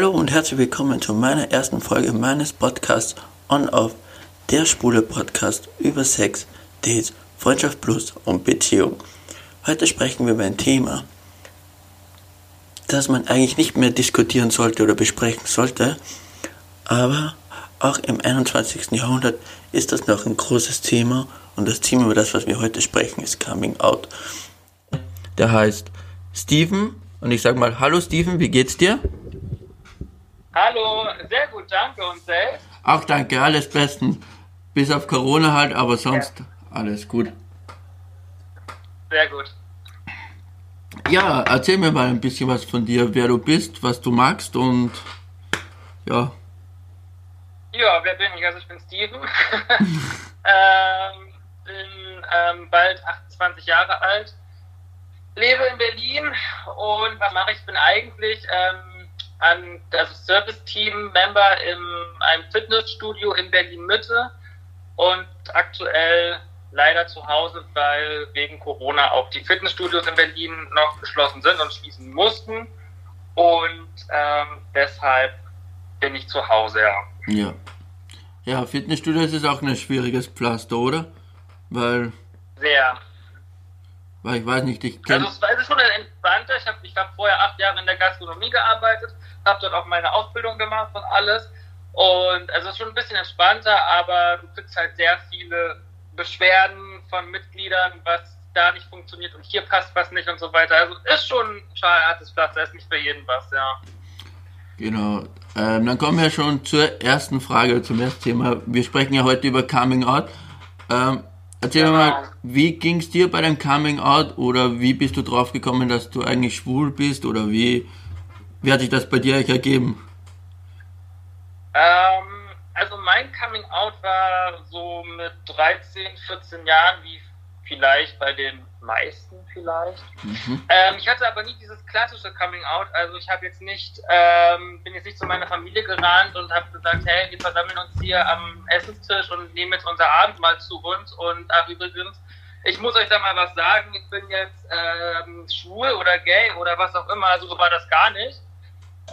Hallo und herzlich willkommen zu meiner ersten Folge meines Podcasts On Off, der Spule Podcast über Sex, Dates, Freundschaft Plus und Beziehung. Heute sprechen wir über ein Thema, das man eigentlich nicht mehr diskutieren sollte oder besprechen sollte, aber auch im 21. Jahrhundert ist das noch ein großes Thema und das Thema, über das, was wir heute sprechen, ist Coming Out. Der heißt Steven und ich sage mal, hallo Steven, wie geht's dir? Hallo, sehr gut, danke und selbst? Auch danke, alles bestens. Bis auf Corona halt, aber sonst ja. alles gut. Sehr gut. Ja, erzähl mir mal ein bisschen was von dir, wer du bist, was du magst und ja. Ja, wer bin ich? Also ich bin Steven. ähm, bin ähm, bald 28 Jahre alt, lebe in Berlin und was mache ich? Ich bin eigentlich ähm, an, also Service-Team-Member in einem Fitnessstudio in Berlin-Mitte und aktuell leider zu Hause, weil wegen Corona auch die Fitnessstudios in Berlin noch geschlossen sind und schließen mussten. Und ähm, deshalb bin ich zu Hause, ja. Ja. Ja, Fitnessstudios ist auch ein schwieriges Pflaster, oder? Weil. Sehr. Weil ich weiß nicht, ich kenne. Also, es ist schon ein entspannter. Ich habe ich hab vorher acht Jahre in der Gastronomie gearbeitet, habe dort auch meine Ausbildung gemacht und alles. Und also es ist schon ein bisschen entspannter, aber du kriegst halt sehr viele Beschwerden von Mitgliedern, was da nicht funktioniert und hier passt was nicht und so weiter. Also ist schon ein hartes Pflaster, ist nicht für jeden was, ja. Genau. Ähm, dann kommen wir schon zur ersten Frage, zum ersten Thema. Wir sprechen ja heute über Coming Out. Ähm, erzähl genau. mal, wie ging es dir bei deinem Coming Out oder wie bist du drauf gekommen, dass du eigentlich schwul bist oder wie, wie hat sich das bei dir eigentlich ergeben? Ähm, also mein Coming Out war so mit 13, 14 Jahren, wie vielleicht bei den meisten vielleicht. Mhm. Ähm, ich hatte aber nie dieses klassische Coming Out. Also ich habe jetzt nicht, ähm, bin jetzt nicht zu meiner Familie gerannt und habe gesagt, hey, wir versammeln uns hier am Essenstisch und nehmen jetzt unser Abendmahl zu uns. Und ach übrigens, ich muss euch da mal was sagen, ich bin jetzt ähm, schwul oder gay oder was auch immer. Also so war das gar nicht.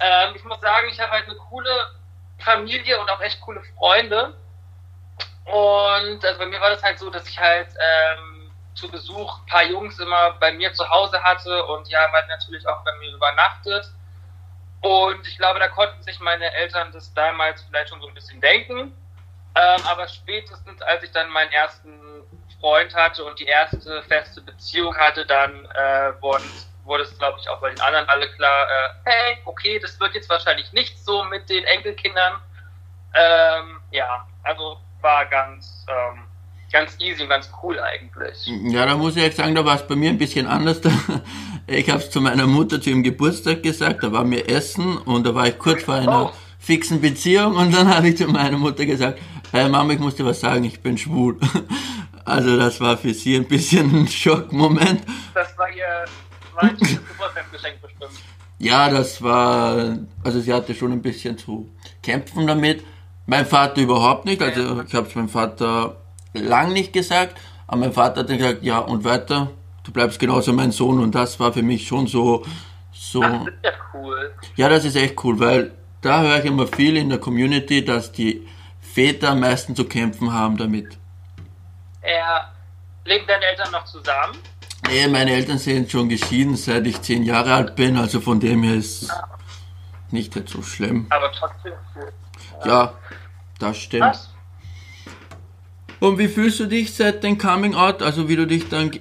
Ähm, ich muss sagen, ich habe halt eine coole Familie und auch echt coole Freunde. Und also bei mir war das halt so, dass ich halt ähm, zu Besuch ein paar Jungs immer bei mir zu Hause hatte und die haben halt natürlich auch bei mir übernachtet. Und ich glaube, da konnten sich meine Eltern das damals vielleicht schon so ein bisschen denken. Ähm, aber spätestens, als ich dann meinen ersten Freund hatte und die erste feste Beziehung hatte, dann äh, wurden wurde es, glaube ich, auch bei den anderen alle klar, äh, hey, okay, das wird jetzt wahrscheinlich nicht so mit den Enkelkindern. Ähm, ja, also war ganz, ähm, ganz easy und ganz cool eigentlich. Ja, da muss ich echt sagen, da war es bei mir ein bisschen anders. Ich habe es zu meiner Mutter zu ihrem Geburtstag gesagt, da war mir Essen und da war ich kurz vor einer oh. fixen Beziehung und dann habe ich zu meiner Mutter gesagt, hey Mama, ich muss dir was sagen, ich bin schwul. Also das war für sie ein bisschen ein Schockmoment. Das war ihr war ein Geburtstagsgeschenk bestimmt. Ja, das war, also sie hatte schon ein bisschen zu kämpfen damit. Mein Vater überhaupt nicht, also ich habe es meinem Vater lang nicht gesagt, aber mein Vater hat dann gesagt, ja und weiter, du bleibst genauso mein Sohn und das war für mich schon so, so. Ach, das ist ja cool. Ja, das ist echt cool, weil da höre ich immer viel in der Community, dass die Väter am meisten zu kämpfen haben damit. Ja, leben deine Eltern noch zusammen? Nee, meine Eltern sind schon geschieden, seit ich zehn Jahre alt bin, also von dem her ist nicht halt so schlimm. Aber trotzdem cool. Ja, das stimmt. Was? Und wie fühlst du dich seit dem Coming Out, also wie du dich dann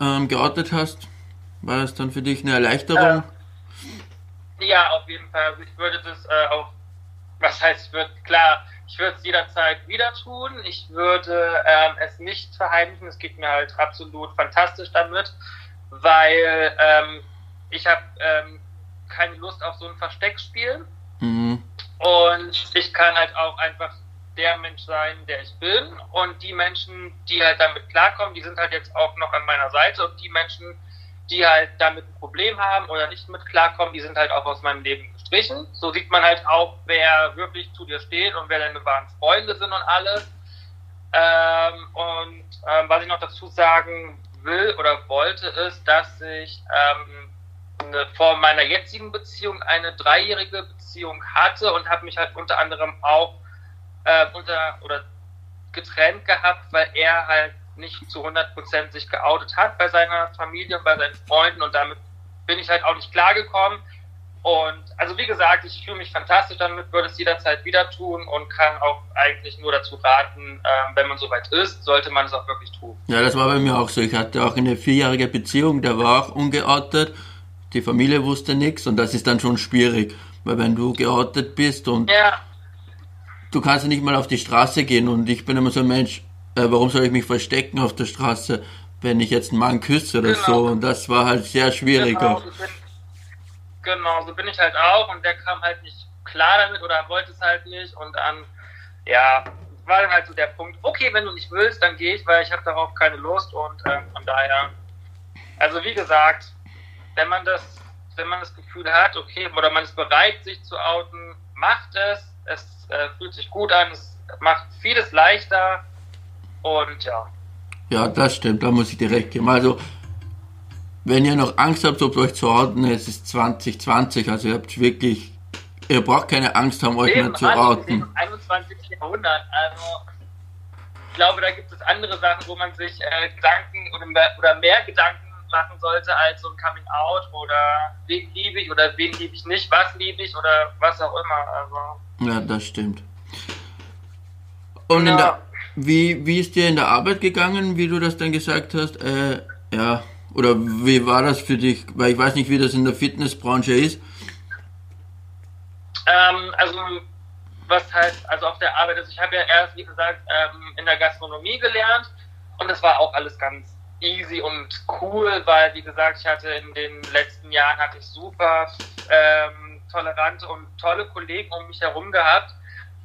ähm, geoutet hast? War das dann für dich eine Erleichterung? Äh, ja, auf jeden Fall. Also ich würde das äh, auch, was heißt, wird klar, ich würde es jederzeit wieder tun. Ich würde ähm, es nicht verheimlichen. Es geht mir halt absolut fantastisch damit, weil ähm, ich habe ähm, keine Lust auf so ein Versteckspiel. Mhm. Und ich kann halt auch einfach der Mensch sein, der ich bin. Und die Menschen, die halt damit klarkommen, die sind halt jetzt auch noch an meiner Seite. Und die Menschen, die halt damit ein Problem haben oder nicht mit klarkommen, die sind halt auch aus meinem Leben gestrichen. So sieht man halt auch, wer wirklich zu dir steht und wer deine wahren Freunde sind und alles. Ähm, und ähm, was ich noch dazu sagen will oder wollte, ist, dass ich ähm, vor meiner jetzigen Beziehung eine dreijährige Beziehung hatte und habe mich halt unter anderem auch äh, unter oder getrennt gehabt, weil er halt nicht zu 100% sich geoutet hat bei seiner Familie und bei seinen Freunden und damit bin ich halt auch nicht klargekommen. Und also wie gesagt, ich fühle mich fantastisch damit, würde es jederzeit wieder tun und kann auch eigentlich nur dazu raten, ähm, wenn man soweit ist, sollte man es auch wirklich tun. Ja, das war bei mir auch so. Ich hatte auch eine vierjährige Beziehung, der war auch ungeoutet. Die Familie wusste nichts und das ist dann schon schwierig, weil wenn du geoutet bist und ja. du kannst ja nicht mal auf die Straße gehen und ich bin immer so ein Mensch, äh, warum soll ich mich verstecken auf der Straße, wenn ich jetzt einen Mann küsse oder genau. so und das war halt sehr schwierig genau. auch. Genau, so bin ich halt auch und der kam halt nicht klar damit oder wollte es halt nicht und dann, ja, war dann halt so der Punkt, okay, wenn du nicht willst, dann gehe ich, weil ich habe darauf keine Lust und äh, von daher, also wie gesagt, wenn man das, wenn man das Gefühl hat, okay, oder man ist bereit, sich zu outen, macht es, es äh, fühlt sich gut an, es macht vieles leichter und ja. Ja, das stimmt, da muss ich direkt geben. Also wenn ihr noch Angst habt, ob euch zu outen, es ist 2020, also ihr habt wirklich, ihr braucht keine Angst haben, euch mehr zu outen. Im 21. Jahrhundert, also ich glaube, da gibt es andere Sachen, wo man sich äh, Gedanken oder mehr, oder mehr Gedanken machen sollte als so ein Coming Out oder wen liebe ich oder wen liebe ich nicht, was liebe ich oder was auch immer. Also. Ja, das stimmt. Und ja. der, wie, wie ist dir in der Arbeit gegangen, wie du das dann gesagt hast? Äh, ja, oder wie war das für dich? Weil ich weiß nicht, wie das in der Fitnessbranche ist. Ähm, also, was heißt, also auf der Arbeit, also ich habe ja erst, wie gesagt, ähm, in der Gastronomie gelernt und das war auch alles ganz easy und cool, weil, wie gesagt, ich hatte in den letzten Jahren hatte ich super ähm, tolerante und tolle Kollegen um mich herum gehabt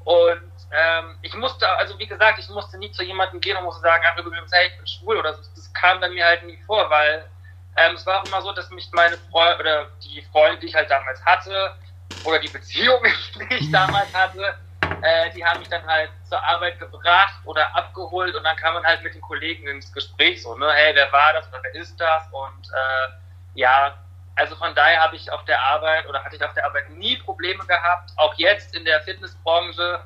und ähm, ich musste, also wie gesagt, ich musste nie zu jemandem gehen und musste sagen, ach übrigens, hey, ich bin schwul oder so. Das kam bei mir halt nie vor, weil ähm, es war auch immer so, dass mich meine Freunde oder die Freunde, die ich halt damals hatte, oder die Beziehung, die ich damals hatte, äh, die haben mich dann halt zur Arbeit gebracht oder abgeholt und dann kam man halt mit den Kollegen ins Gespräch so, ne, hey, wer war das oder wer ist das? Und äh, ja, also von daher habe ich auf der Arbeit oder hatte ich auf der Arbeit nie Probleme gehabt. Auch jetzt in der Fitnessbranche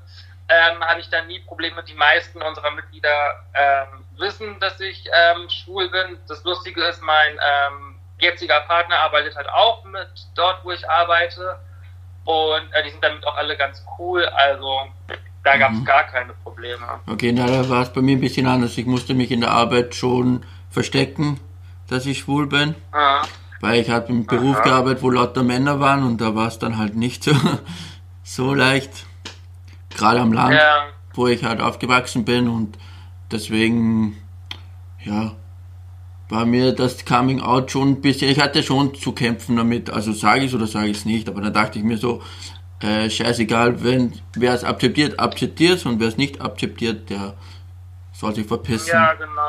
ähm, habe ich da nie Probleme. Die meisten unserer Mitglieder ähm, wissen, dass ich ähm, schwul bin. Das Lustige ist, mein ähm, jetziger Partner arbeitet halt auch mit dort, wo ich arbeite. Und äh, die sind damit auch alle ganz cool. Also da gab es mhm. gar keine Probleme. Okay, na, da war es bei mir ein bisschen anders. Ich musste mich in der Arbeit schon verstecken, dass ich schwul bin. Ja. Weil ich habe im Beruf Aha. gearbeitet, wo lauter Männer waren und da war es dann halt nicht so, so leicht. Gerade am Land, ja. wo ich halt aufgewachsen bin und deswegen, ja, war mir das Coming Out schon ein bisschen, ich hatte schon zu kämpfen damit, also sage ich es oder sage ich es nicht, aber dann dachte ich mir so, äh, scheißegal, wenn wer es akzeptiert, akzeptiert es und wer es nicht akzeptiert, der soll sich verpissen. Ja, genau.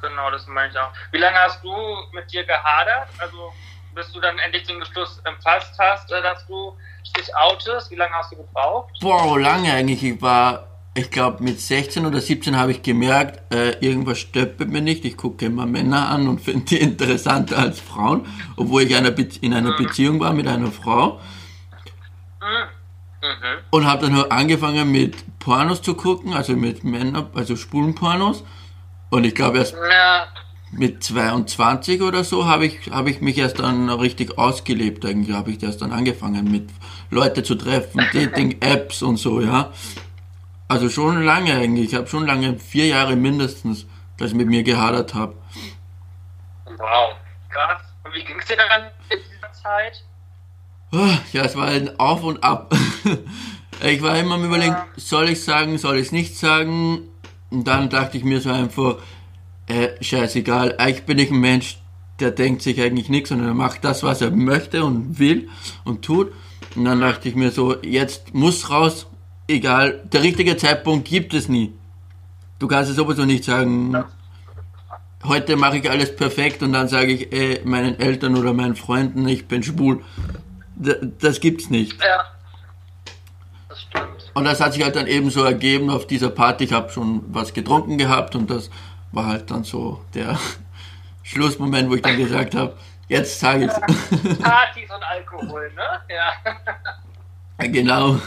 Genau, das meine ich auch. Wie lange hast du mit dir gehadert? Also bis du dann endlich den Beschluss empfasst hast, äh, dass du dich outest? Wie lange hast du gebraucht? Boah, lange eigentlich. Ich war, ich glaube mit 16 oder 17 habe ich gemerkt, äh, irgendwas stöppelt mir nicht. Ich gucke immer Männer an und finde die interessanter als Frauen, obwohl ich einer in einer mhm. Beziehung war mit einer Frau. Mhm. Mhm. Und habe dann nur angefangen mit Pornos zu gucken, also mit Männern, also Spulenpornos. Und ich glaube erst ja. Mit 22 oder so habe ich, hab ich mich erst dann richtig ausgelebt. Eigentlich habe ich erst dann angefangen mit Leute zu treffen, Dating-Apps und so, ja. Also schon lange eigentlich. Ich habe schon lange, vier Jahre mindestens, dass ich mit mir gehadert habe. Wow, krass. Und wie ging es dir dann in dieser Zeit? Ah, ja, es war ein Auf und Ab. ich war immer am überlegen, soll ich sagen, soll ich es nicht sagen? Und dann dachte ich mir so einfach, äh, scheißegal, eigentlich bin ich ein Mensch, der denkt sich eigentlich nichts, sondern er macht das, was er möchte und will und tut. Und dann dachte ich mir so, jetzt muss raus, egal, der richtige Zeitpunkt gibt es nie. Du kannst es sowieso nicht sagen, heute mache ich alles perfekt und dann sage ich äh, meinen Eltern oder meinen Freunden, ich bin schwul. D das gibt's nicht. Ja. Das stimmt. Und das hat sich halt dann eben so ergeben auf dieser Party. Ich habe schon was getrunken gehabt und das war halt dann so der Schlussmoment, wo ich dann gesagt habe, Jetzt sage ich Partys und Alkohol, ne? Ja. Genau.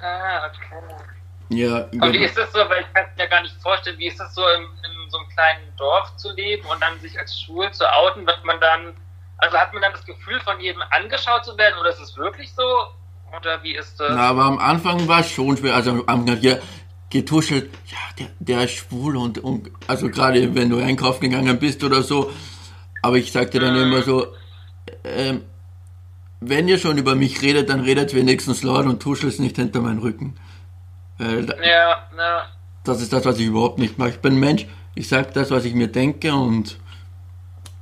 Ah, okay. Ja, Und wie genau. ist das so, weil ich kann es mir gar nicht vorstellen, wie ist es so in, in so einem kleinen Dorf zu leben und dann sich als schwul zu outen, wird man dann, also hat man dann das Gefühl von jedem angeschaut zu werden oder ist es wirklich so? Oder wie ist das? Na, aber am Anfang war es schon schwer. Also am Anfang hier getuschelt, ja, der, der ist schwul und, und also gerade wenn du einkaufen gegangen bist oder so. Aber ich sagte dann Mhm. immer so, ähm, wenn ihr schon über mich redet, dann redet wenigstens laut und tuschelt nicht hinter meinen Rücken. Weil Ja, ja. das ist das, was ich überhaupt nicht mache. Ich bin Mensch, ich sage das, was ich mir denke und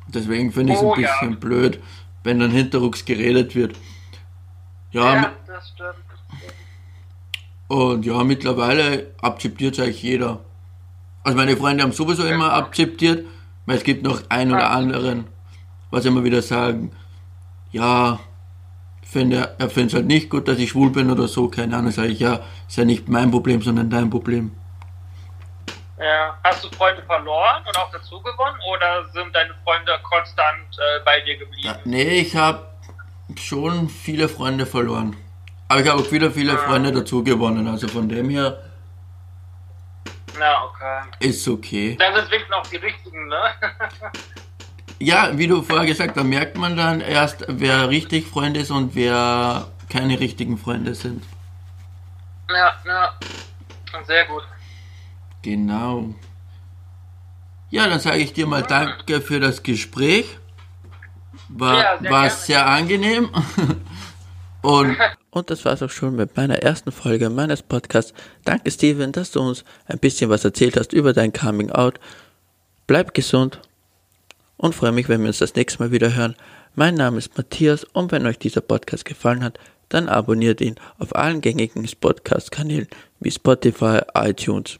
deswegen finde ich es Oh, ein ja. bisschen blöd, wenn dann hinterrucks geredet wird. Ja, Ja, das stimmt. Und ja, mittlerweile akzeptiert es eigentlich jeder. Also meine Freunde haben sowieso immer akzeptiert, weil es gibt noch einen oder anderen, was immer wieder sagen, ja, finde, er findet es halt nicht gut, dass ich schwul bin oder so, keine Ahnung, sage ich, ja, ist ja nicht mein Problem, sondern dein Problem. Ja. Hast du Freunde verloren und auch dazu gewonnen oder sind deine Freunde konstant äh, bei dir geblieben? Ja, nee, ich habe schon viele Freunde verloren. Aber ich habe auch wieder viele Freunde dazu gewonnen, also von dem her Na, okay. ist okay. Dann sind wirklich noch die richtigen, ne? Ja, wie du vorher gesagt hast, da merkt man dann erst, wer richtig Freunde ist und wer keine richtigen Freunde sind. ja, ja. Sehr gut. Genau. Ja, dann sage ich dir mal Danke für das Gespräch. War, Ja, sehr war gerne. sehr angenehm. Und, und das war's auch schon mit meiner ersten Folge meines Podcasts. Danke, Steven, dass du uns ein bisschen was erzählt hast über dein Coming Out. Bleib gesund und freue mich, wenn wir uns das nächste Mal wieder hören. Mein Name ist Matthias und wenn euch dieser Podcast gefallen hat, dann abonniert ihn auf allen gängigen Podcast-Kanälen wie Spotify, iTunes